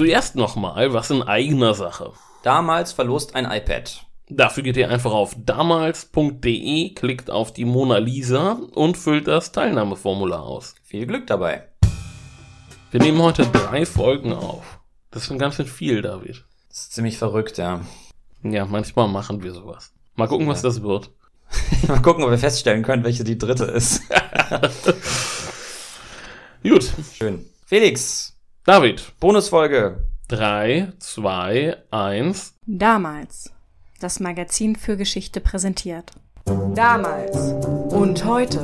Zuerst nochmal was in eigener Sache. Damals verlost ein iPad. Dafür geht ihr einfach auf damals.de, klickt auf die Mona Lisa und füllt das Teilnahmeformular aus. Viel Glück dabei. Wir nehmen heute drei Folgen auf. Das ist schon ganz schön viel, David. Das ist ziemlich verrückt, ja. Ja, manchmal machen wir sowas. Mal gucken, was das wird. Mal gucken, ob wir feststellen können, welche die dritte ist. Gut. Schön. Felix, David. Bonusfolge. 3, 2, 1. Damals. Das Magazin für Geschichte präsentiert. Damals und heute.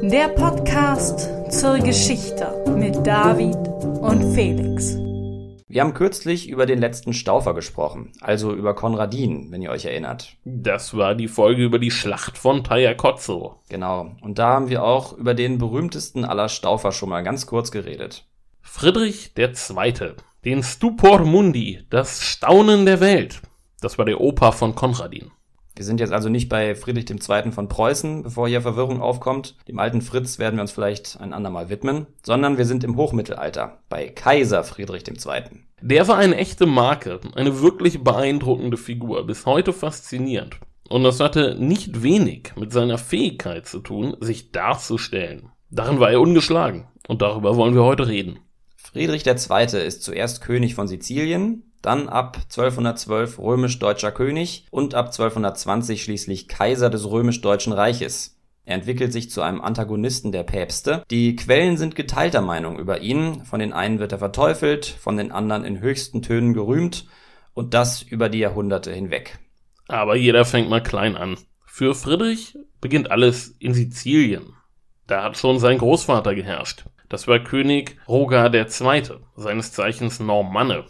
Der Podcast zur Geschichte mit David und Felix. Wir haben kürzlich über den letzten Staufer gesprochen, also über Konradin, wenn ihr euch erinnert. Das war die Folge über die Schlacht von Tajakotzo. Genau. Und da haben wir auch über den berühmtesten aller Staufer schon mal ganz kurz geredet. Friedrich II., den Stupor Mundi, das Staunen der Welt. Das war der Opa von Konradin. Wir sind jetzt also nicht bei Friedrich II. von Preußen, bevor hier Verwirrung aufkommt. Dem alten Fritz werden wir uns vielleicht ein andermal widmen, sondern wir sind im Hochmittelalter, bei Kaiser Friedrich II. Der war eine echte Marke, eine wirklich beeindruckende Figur, bis heute faszinierend. Und das hatte nicht wenig mit seiner Fähigkeit zu tun, sich darzustellen. Darin war er ungeschlagen. Und darüber wollen wir heute reden. Friedrich II. ist zuerst König von Sizilien, dann ab 1212 römisch-deutscher König und ab 1220 schließlich Kaiser des römisch-deutschen Reiches. Er entwickelt sich zu einem Antagonisten der Päpste. Die Quellen sind geteilter Meinung über ihn. Von den einen wird er verteufelt, von den anderen in höchsten Tönen gerühmt und das über die Jahrhunderte hinweg. Aber jeder fängt mal klein an. Für Friedrich beginnt alles in Sizilien. Da hat schon sein Großvater geherrscht. Das war König Rogar II., seines Zeichens Normanne.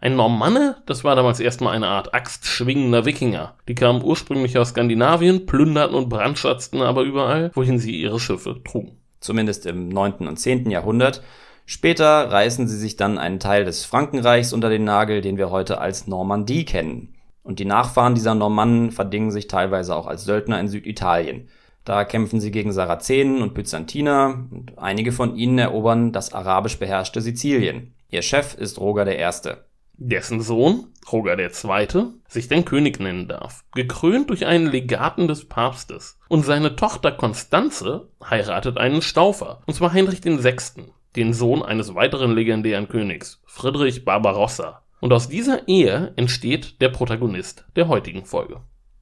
Ein Normanne, das war damals erstmal eine Art axtschwingender Wikinger. Die kamen ursprünglich aus Skandinavien, plünderten und brandschatzten aber überall, wohin sie ihre Schiffe trugen. Zumindest im 9. und 10. Jahrhundert. Später reißen sie sich dann einen Teil des Frankenreichs unter den Nagel, den wir heute als Normandie kennen. Und die Nachfahren dieser Normannen verdingen sich teilweise auch als Söldner in Süditalien. Da kämpfen sie gegen Sarazenen und Byzantiner und einige von ihnen erobern das arabisch beherrschte Sizilien. Ihr Chef ist Roger I dessen Sohn, Roger II., sich den König nennen darf, gekrönt durch einen Legaten des Papstes. Und seine Tochter Konstanze heiratet einen Staufer, und zwar Heinrich VI., den Sohn eines weiteren legendären Königs, Friedrich Barbarossa. Und aus dieser Ehe entsteht der Protagonist der heutigen Folge.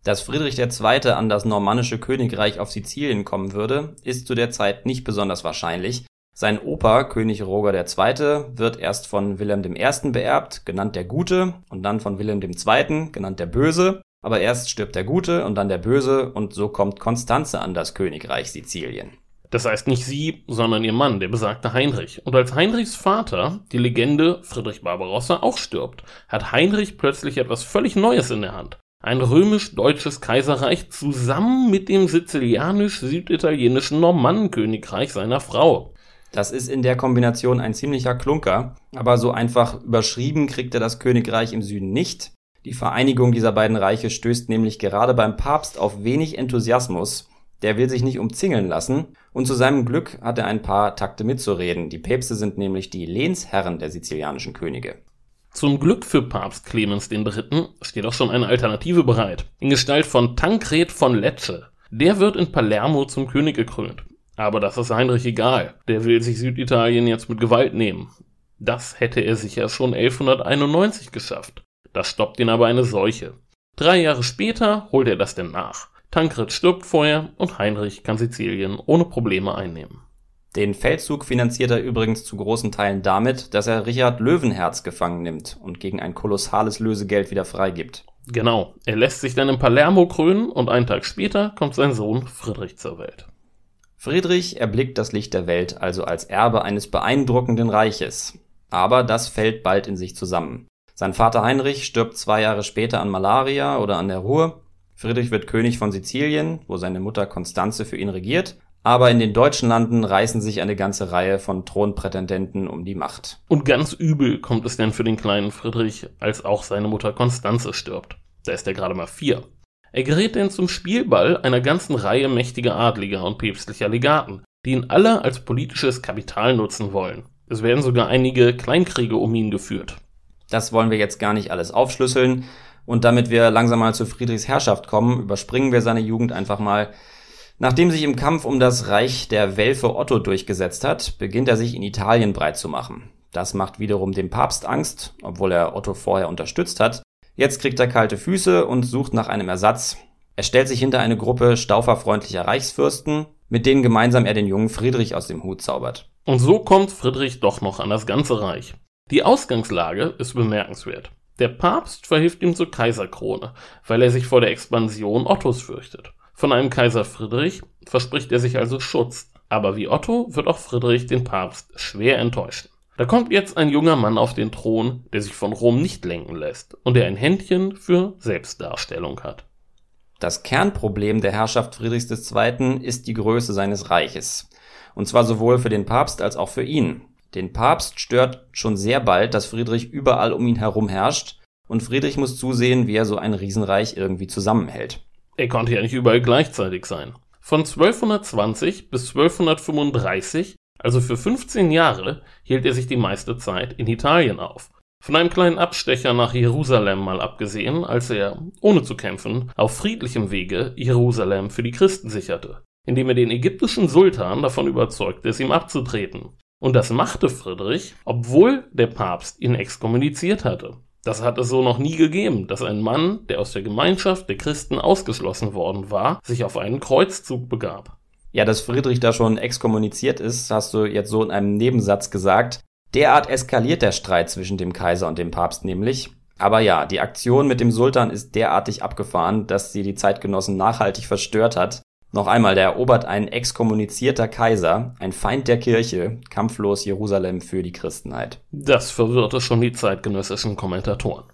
Dass Friedrich II. an das normannische Königreich auf Sizilien kommen würde, ist zu der Zeit nicht besonders wahrscheinlich, sein Opa, König Roger II., wird erst von Wilhelm I. beerbt, genannt der Gute, und dann von Wilhelm II., genannt der Böse. Aber erst stirbt der Gute und dann der Böse, und so kommt Konstanze an das Königreich Sizilien. Das heißt nicht sie, sondern ihr Mann, der besagte Heinrich. Und als Heinrichs Vater, die Legende Friedrich Barbarossa, auch stirbt, hat Heinrich plötzlich etwas völlig Neues in der Hand. Ein römisch-deutsches Kaiserreich zusammen mit dem sizilianisch-süditalienischen Normannenkönigreich seiner Frau. Das ist in der Kombination ein ziemlicher Klunker, aber so einfach überschrieben kriegt er das Königreich im Süden nicht. Die Vereinigung dieser beiden Reiche stößt nämlich gerade beim Papst auf wenig Enthusiasmus. Der will sich nicht umzingeln lassen und zu seinem Glück hat er ein paar Takte mitzureden. Die Päpste sind nämlich die Lehnsherren der sizilianischen Könige. Zum Glück für Papst Clemens III. steht auch schon eine Alternative bereit, in Gestalt von Tankred von Lecce. Der wird in Palermo zum König gekrönt. Aber das ist Heinrich egal. Der will sich Süditalien jetzt mit Gewalt nehmen. Das hätte er sicher schon 1191 geschafft. Das stoppt ihn aber eine Seuche. Drei Jahre später holt er das denn nach. Tankred stirbt vorher und Heinrich kann Sizilien ohne Probleme einnehmen. Den Feldzug finanziert er übrigens zu großen Teilen damit, dass er Richard Löwenherz gefangen nimmt und gegen ein kolossales Lösegeld wieder freigibt. Genau, er lässt sich dann in Palermo krönen und einen Tag später kommt sein Sohn Friedrich zur Welt. Friedrich erblickt das Licht der Welt also als Erbe eines beeindruckenden Reiches. Aber das fällt bald in sich zusammen. Sein Vater Heinrich stirbt zwei Jahre später an Malaria oder an der Ruhr. Friedrich wird König von Sizilien, wo seine Mutter Konstanze für ihn regiert. Aber in den deutschen Landen reißen sich eine ganze Reihe von Thronprätendenten um die Macht. Und ganz übel kommt es denn für den kleinen Friedrich, als auch seine Mutter Konstanze stirbt. Da ist er gerade mal vier. Er gerät denn zum Spielball einer ganzen Reihe mächtiger Adliger und päpstlicher Legaten, die ihn alle als politisches Kapital nutzen wollen. Es werden sogar einige Kleinkriege um ihn geführt. Das wollen wir jetzt gar nicht alles aufschlüsseln. Und damit wir langsam mal zu Friedrichs Herrschaft kommen, überspringen wir seine Jugend einfach mal. Nachdem sich im Kampf um das Reich der Welfe Otto durchgesetzt hat, beginnt er sich in Italien breit zu machen. Das macht wiederum dem Papst Angst, obwohl er Otto vorher unterstützt hat. Jetzt kriegt er kalte Füße und sucht nach einem Ersatz. Er stellt sich hinter eine Gruppe stauferfreundlicher Reichsfürsten, mit denen gemeinsam er den jungen Friedrich aus dem Hut zaubert. Und so kommt Friedrich doch noch an das ganze Reich. Die Ausgangslage ist bemerkenswert. Der Papst verhilft ihm zur Kaiserkrone, weil er sich vor der Expansion Ottos fürchtet. Von einem Kaiser Friedrich verspricht er sich also Schutz, aber wie Otto wird auch Friedrich den Papst schwer enttäuschen. Da kommt jetzt ein junger Mann auf den Thron, der sich von Rom nicht lenken lässt und der ein Händchen für Selbstdarstellung hat. Das Kernproblem der Herrschaft Friedrichs II. ist die Größe seines Reiches. Und zwar sowohl für den Papst als auch für ihn. Den Papst stört schon sehr bald, dass Friedrich überall um ihn herum herrscht und Friedrich muss zusehen, wie er so ein Riesenreich irgendwie zusammenhält. Er konnte ja nicht überall gleichzeitig sein. Von 1220 bis 1235, also für 15 Jahre, hielt er sich die meiste Zeit in Italien auf von einem kleinen Abstecher nach Jerusalem mal abgesehen, als er, ohne zu kämpfen, auf friedlichem Wege Jerusalem für die Christen sicherte, indem er den ägyptischen Sultan davon überzeugte, es ihm abzutreten. Und das machte Friedrich, obwohl der Papst ihn exkommuniziert hatte. Das hat es so noch nie gegeben, dass ein Mann, der aus der Gemeinschaft der Christen ausgeschlossen worden war, sich auf einen Kreuzzug begab. Ja, dass Friedrich da schon exkommuniziert ist, hast du jetzt so in einem Nebensatz gesagt. Derart eskaliert der Streit zwischen dem Kaiser und dem Papst nämlich. Aber ja, die Aktion mit dem Sultan ist derartig abgefahren, dass sie die Zeitgenossen nachhaltig verstört hat. Noch einmal, da erobert ein exkommunizierter Kaiser, ein Feind der Kirche, kampflos Jerusalem für die Christenheit. Das verwirrte schon die zeitgenössischen Kommentatoren.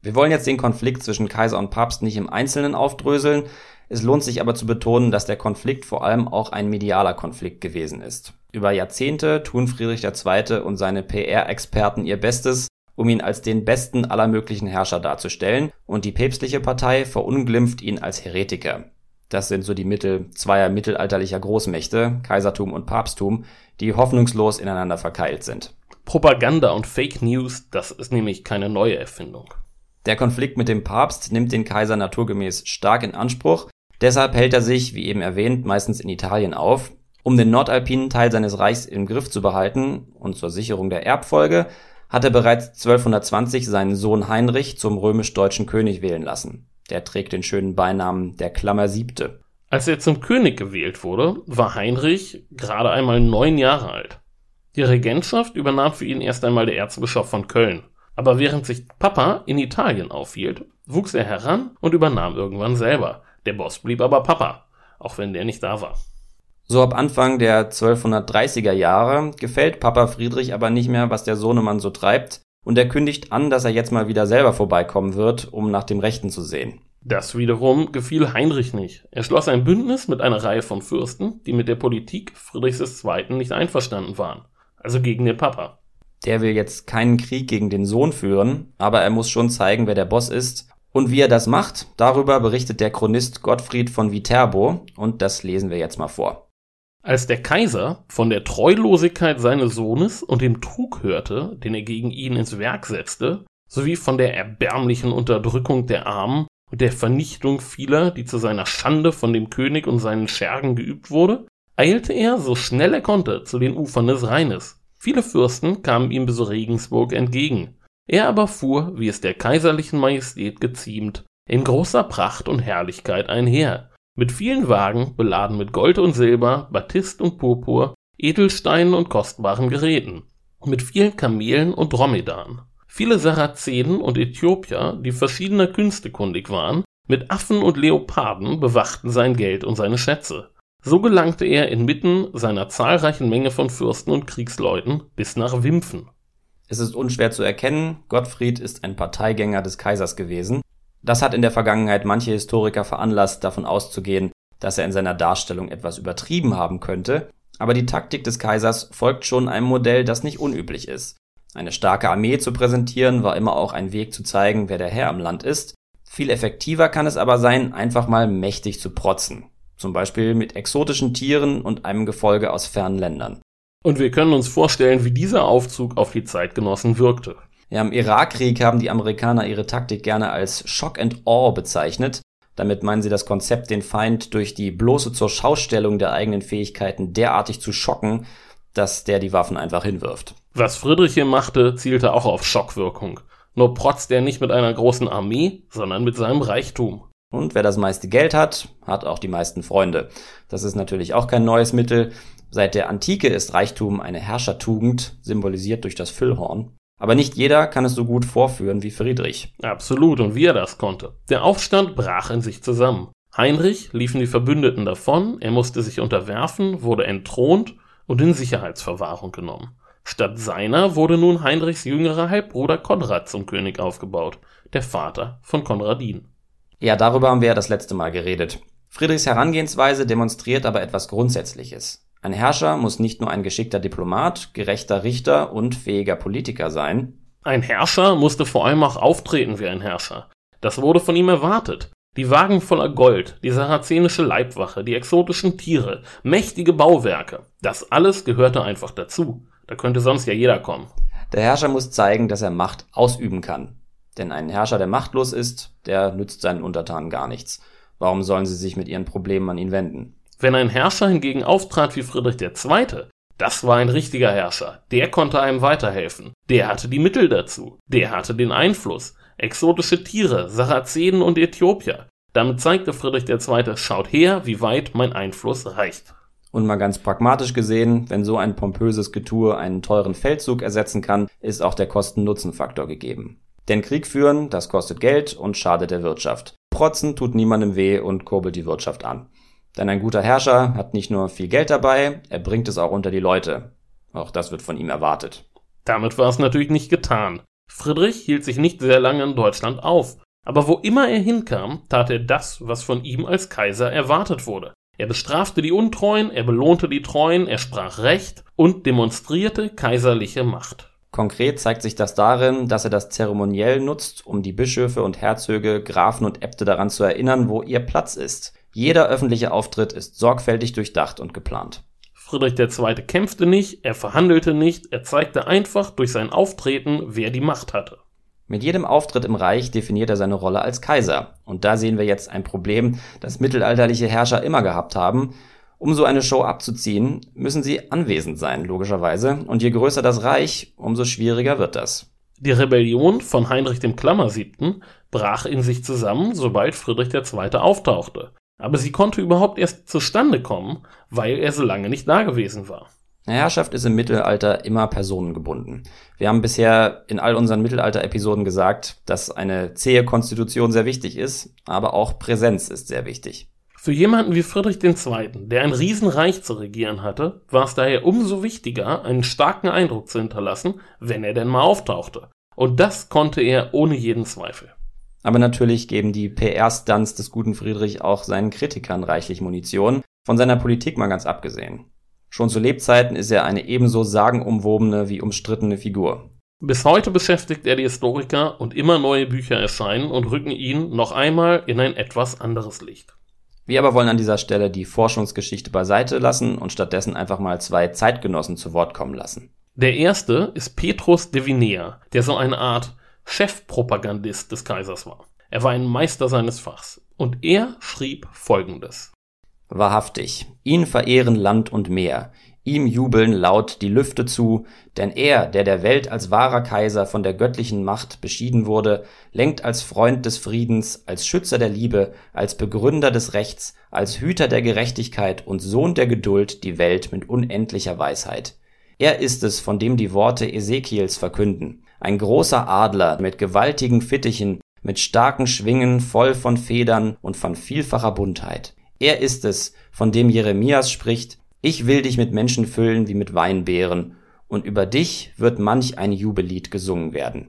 Wir wollen jetzt den Konflikt zwischen Kaiser und Papst nicht im Einzelnen aufdröseln. Es lohnt sich aber zu betonen, dass der Konflikt vor allem auch ein medialer Konflikt gewesen ist. Über Jahrzehnte tun Friedrich II. und seine PR-Experten ihr Bestes, um ihn als den besten aller möglichen Herrscher darzustellen, und die päpstliche Partei verunglimpft ihn als Heretiker. Das sind so die Mittel zweier mittelalterlicher Großmächte, Kaisertum und Papsttum, die hoffnungslos ineinander verkeilt sind. Propaganda und Fake News, das ist nämlich keine neue Erfindung. Der Konflikt mit dem Papst nimmt den Kaiser naturgemäß stark in Anspruch, deshalb hält er sich, wie eben erwähnt, meistens in Italien auf, um den nordalpinen Teil seines Reichs im Griff zu behalten und zur Sicherung der Erbfolge hat er bereits 1220 seinen Sohn Heinrich zum römisch-deutschen König wählen lassen. Der trägt den schönen Beinamen der Klammer Siebte. Als er zum König gewählt wurde, war Heinrich gerade einmal neun Jahre alt. Die Regentschaft übernahm für ihn erst einmal der Erzbischof von Köln. Aber während sich Papa in Italien aufhielt, wuchs er heran und übernahm irgendwann selber. Der Boss blieb aber Papa, auch wenn der nicht da war. So ab Anfang der 1230er Jahre gefällt Papa Friedrich aber nicht mehr, was der Sohnemann so treibt, und er kündigt an, dass er jetzt mal wieder selber vorbeikommen wird, um nach dem Rechten zu sehen. Das wiederum gefiel Heinrich nicht. Er schloss ein Bündnis mit einer Reihe von Fürsten, die mit der Politik Friedrichs II. nicht einverstanden waren, also gegen den Papa. Der will jetzt keinen Krieg gegen den Sohn führen, aber er muss schon zeigen, wer der Boss ist. Und wie er das macht, darüber berichtet der Chronist Gottfried von Viterbo, und das lesen wir jetzt mal vor. Als der Kaiser von der Treulosigkeit seines Sohnes und dem Trug hörte, den er gegen ihn ins Werk setzte, sowie von der erbärmlichen Unterdrückung der Armen und der Vernichtung vieler, die zu seiner Schande von dem König und seinen Schergen geübt wurde, eilte er, so schnell er konnte, zu den Ufern des Rheines. Viele Fürsten kamen ihm bis Regensburg entgegen. Er aber fuhr, wie es der kaiserlichen Majestät geziemt, in großer Pracht und Herrlichkeit einher, mit vielen Wagen, beladen mit Gold und Silber, Batist und Purpur, Edelsteinen und kostbaren Geräten, mit vielen Kamelen und Dromedaren. Viele Sarazenen und Äthiopier, die verschiedener Künste kundig waren, mit Affen und Leoparden bewachten sein Geld und seine Schätze. So gelangte er inmitten seiner zahlreichen Menge von Fürsten und Kriegsleuten bis nach Wimpfen. Es ist unschwer zu erkennen, Gottfried ist ein Parteigänger des Kaisers gewesen das hat in der Vergangenheit manche Historiker veranlasst, davon auszugehen, dass er in seiner Darstellung etwas übertrieben haben könnte, aber die Taktik des Kaisers folgt schon einem Modell, das nicht unüblich ist. Eine starke Armee zu präsentieren war immer auch ein Weg zu zeigen, wer der Herr im Land ist. Viel effektiver kann es aber sein, einfach mal mächtig zu protzen. Zum Beispiel mit exotischen Tieren und einem Gefolge aus fernen Ländern. Und wir können uns vorstellen, wie dieser Aufzug auf die Zeitgenossen wirkte. Ja, Im Irakkrieg haben die Amerikaner ihre Taktik gerne als Shock and Awe bezeichnet. Damit meinen sie das Konzept, den Feind durch die bloße zur Schaustellung der eigenen Fähigkeiten derartig zu schocken, dass der die Waffen einfach hinwirft. Was Friedrich hier machte, zielte auch auf Schockwirkung. Nur protzt er nicht mit einer großen Armee, sondern mit seinem Reichtum. Und wer das meiste Geld hat, hat auch die meisten Freunde. Das ist natürlich auch kein neues Mittel. Seit der Antike ist Reichtum eine Herrschertugend, symbolisiert durch das Füllhorn. Aber nicht jeder kann es so gut vorführen wie Friedrich. Absolut, und wie er das konnte. Der Aufstand brach in sich zusammen. Heinrich liefen die Verbündeten davon, er musste sich unterwerfen, wurde entthront und in Sicherheitsverwahrung genommen. Statt seiner wurde nun Heinrichs jüngerer Halbbruder Konrad zum König aufgebaut, der Vater von Konradin. Ja, darüber haben wir ja das letzte Mal geredet. Friedrichs Herangehensweise demonstriert aber etwas Grundsätzliches. Ein Herrscher muss nicht nur ein geschickter Diplomat, gerechter Richter und fähiger Politiker sein. Ein Herrscher musste vor allem auch auftreten wie ein Herrscher. Das wurde von ihm erwartet. Die Wagen voller Gold, die sarazenische Leibwache, die exotischen Tiere, mächtige Bauwerke, das alles gehörte einfach dazu. Da könnte sonst ja jeder kommen. Der Herrscher muss zeigen, dass er Macht ausüben kann. Denn ein Herrscher, der machtlos ist, der nützt seinen Untertanen gar nichts. Warum sollen sie sich mit ihren Problemen an ihn wenden? Wenn ein Herrscher hingegen auftrat wie Friedrich II., das war ein richtiger Herrscher. Der konnte einem weiterhelfen. Der hatte die Mittel dazu. Der hatte den Einfluss. Exotische Tiere, Sarazenen und Äthiopier. Damit zeigte Friedrich II., schaut her, wie weit mein Einfluss reicht. Und mal ganz pragmatisch gesehen, wenn so ein pompöses Getue einen teuren Feldzug ersetzen kann, ist auch der Kosten-Nutzen-Faktor gegeben. Denn Krieg führen, das kostet Geld und schadet der Wirtschaft. Protzen tut niemandem weh und kurbelt die Wirtschaft an. Denn ein guter Herrscher hat nicht nur viel Geld dabei, er bringt es auch unter die Leute. Auch das wird von ihm erwartet. Damit war es natürlich nicht getan. Friedrich hielt sich nicht sehr lange in Deutschland auf. Aber wo immer er hinkam, tat er das, was von ihm als Kaiser erwartet wurde. Er bestrafte die Untreuen, er belohnte die Treuen, er sprach Recht und demonstrierte kaiserliche Macht. Konkret zeigt sich das darin, dass er das zeremoniell nutzt, um die Bischöfe und Herzöge, Grafen und Äbte daran zu erinnern, wo ihr Platz ist. Jeder öffentliche Auftritt ist sorgfältig durchdacht und geplant. Friedrich II. kämpfte nicht, er verhandelte nicht, er zeigte einfach durch sein Auftreten, wer die Macht hatte. Mit jedem Auftritt im Reich definiert er seine Rolle als Kaiser. Und da sehen wir jetzt ein Problem, das mittelalterliche Herrscher immer gehabt haben. Um so eine Show abzuziehen, müssen sie anwesend sein, logischerweise. Und je größer das Reich, umso schwieriger wird das. Die Rebellion von Heinrich dem Klammersiebten brach in sich zusammen, sobald Friedrich II. auftauchte. Aber sie konnte überhaupt erst zustande kommen, weil er so lange nicht dagewesen war. Herrschaft ist im Mittelalter immer personengebunden. Wir haben bisher in all unseren Mittelalter-Episoden gesagt, dass eine zähe Konstitution sehr wichtig ist, aber auch Präsenz ist sehr wichtig. Für jemanden wie Friedrich II., der ein Riesenreich zu regieren hatte, war es daher umso wichtiger, einen starken Eindruck zu hinterlassen, wenn er denn mal auftauchte. Und das konnte er ohne jeden Zweifel. Aber natürlich geben die PR-Stunts des guten Friedrich auch seinen Kritikern reichlich Munition, von seiner Politik mal ganz abgesehen. Schon zu Lebzeiten ist er eine ebenso sagenumwobene wie umstrittene Figur. Bis heute beschäftigt er die Historiker und immer neue Bücher erscheinen und rücken ihn noch einmal in ein etwas anderes Licht. Wir aber wollen an dieser Stelle die Forschungsgeschichte beiseite lassen und stattdessen einfach mal zwei Zeitgenossen zu Wort kommen lassen. Der erste ist Petrus de Vinea, der so eine Art Chefpropagandist des Kaisers war. Er war ein Meister seines Fachs und er schrieb folgendes. Wahrhaftig, ihn verehren Land und Meer, ihm jubeln laut die Lüfte zu, denn er, der der Welt als wahrer Kaiser von der göttlichen Macht beschieden wurde, lenkt als Freund des Friedens, als Schützer der Liebe, als Begründer des Rechts, als Hüter der Gerechtigkeit und Sohn der Geduld die Welt mit unendlicher Weisheit. Er ist es, von dem die Worte Ezekiels verkünden, ein großer Adler mit gewaltigen Fittichen, mit starken Schwingen voll von Federn und von vielfacher Buntheit. Er ist es, von dem Jeremias spricht, ich will dich mit Menschen füllen wie mit Weinbeeren, und über dich wird manch ein Jubellied gesungen werden.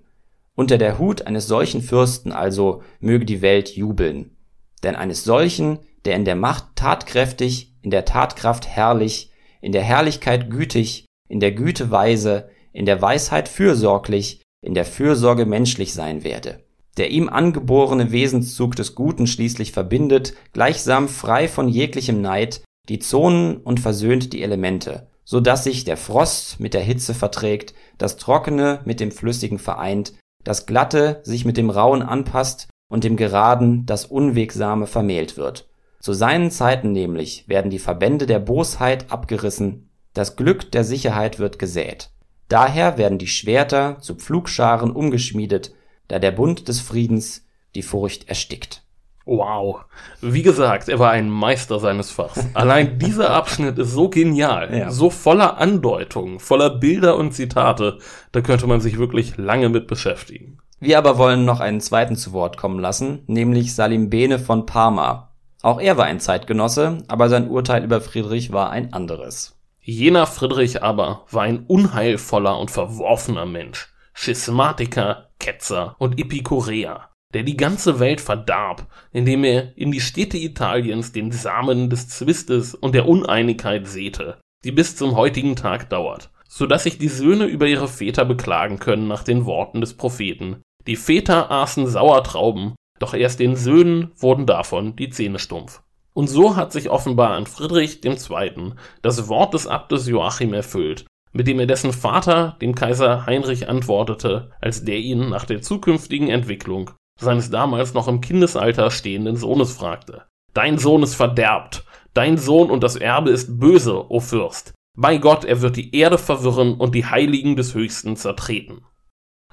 Unter der Hut eines solchen Fürsten also möge die Welt jubeln. Denn eines solchen, der in der Macht tatkräftig, in der Tatkraft herrlich, in der Herrlichkeit gütig, in der Güte weise, in der Weisheit fürsorglich, in der Fürsorge menschlich sein werde der ihm angeborene Wesenszug des Guten schließlich verbindet, gleichsam frei von jeglichem Neid, die Zonen und versöhnt die Elemente, so dass sich der Frost mit der Hitze verträgt, das Trockene mit dem Flüssigen vereint, das Glatte sich mit dem Rauen anpasst und dem Geraden das Unwegsame vermählt wird. Zu seinen Zeiten nämlich werden die Verbände der Bosheit abgerissen, das Glück der Sicherheit wird gesät. Daher werden die Schwerter zu Pflugscharen umgeschmiedet, da der Bund des Friedens die Furcht erstickt. Wow. Wie gesagt, er war ein Meister seines Fachs. Allein dieser Abschnitt ist so genial, ja. so voller Andeutungen, voller Bilder und Zitate, da könnte man sich wirklich lange mit beschäftigen. Wir aber wollen noch einen zweiten zu Wort kommen lassen, nämlich Salim Bene von Parma. Auch er war ein Zeitgenosse, aber sein Urteil über Friedrich war ein anderes. Jener Friedrich aber war ein unheilvoller und verworfener Mensch, Schismatiker, Ketzer und Epikureer der die ganze Welt verdarb, indem er in die Städte Italiens den Samen des Zwistes und der Uneinigkeit säte, die bis zum heutigen Tag dauert, so dass sich die Söhne über ihre Väter beklagen können nach den Worten des Propheten. Die Väter aßen Sauertrauben, doch erst den Söhnen wurden davon die Zähne stumpf. Und so hat sich offenbar an Friedrich II. das Wort des Abtes Joachim erfüllt, mit dem er dessen Vater, dem Kaiser Heinrich, antwortete, als der ihn nach der zukünftigen Entwicklung seines damals noch im Kindesalter stehenden Sohnes fragte. Dein Sohn ist verderbt, dein Sohn und das Erbe ist böse, o Fürst. Bei Gott, er wird die Erde verwirren und die Heiligen des Höchsten zertreten.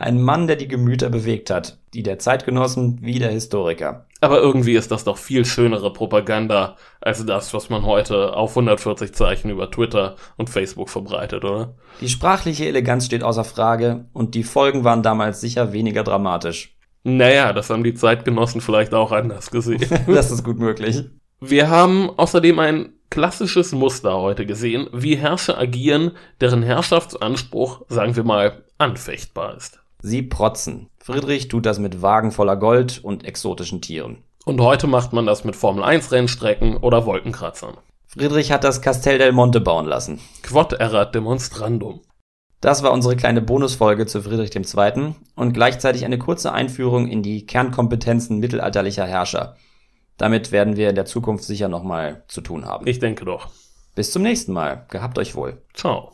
Ein Mann, der die Gemüter bewegt hat, die der Zeitgenossen wie der Historiker. Aber irgendwie ist das doch viel schönere Propaganda als das, was man heute auf 140 Zeichen über Twitter und Facebook verbreitet, oder? Die sprachliche Eleganz steht außer Frage und die Folgen waren damals sicher weniger dramatisch. Naja, das haben die Zeitgenossen vielleicht auch anders gesehen. das ist gut möglich. Wir haben außerdem ein klassisches Muster heute gesehen, wie Herrscher agieren, deren Herrschaftsanspruch, sagen wir mal, anfechtbar ist. Sie protzen. Friedrich tut das mit Wagen voller Gold und exotischen Tieren. Und heute macht man das mit Formel 1 Rennstrecken oder Wolkenkratzern. Friedrich hat das Castel del Monte bauen lassen. Quod erat demonstrandum. Das war unsere kleine Bonusfolge zu Friedrich II. und gleichzeitig eine kurze Einführung in die Kernkompetenzen mittelalterlicher Herrscher. Damit werden wir in der Zukunft sicher nochmal zu tun haben. Ich denke doch. Bis zum nächsten Mal. Gehabt euch wohl. Ciao.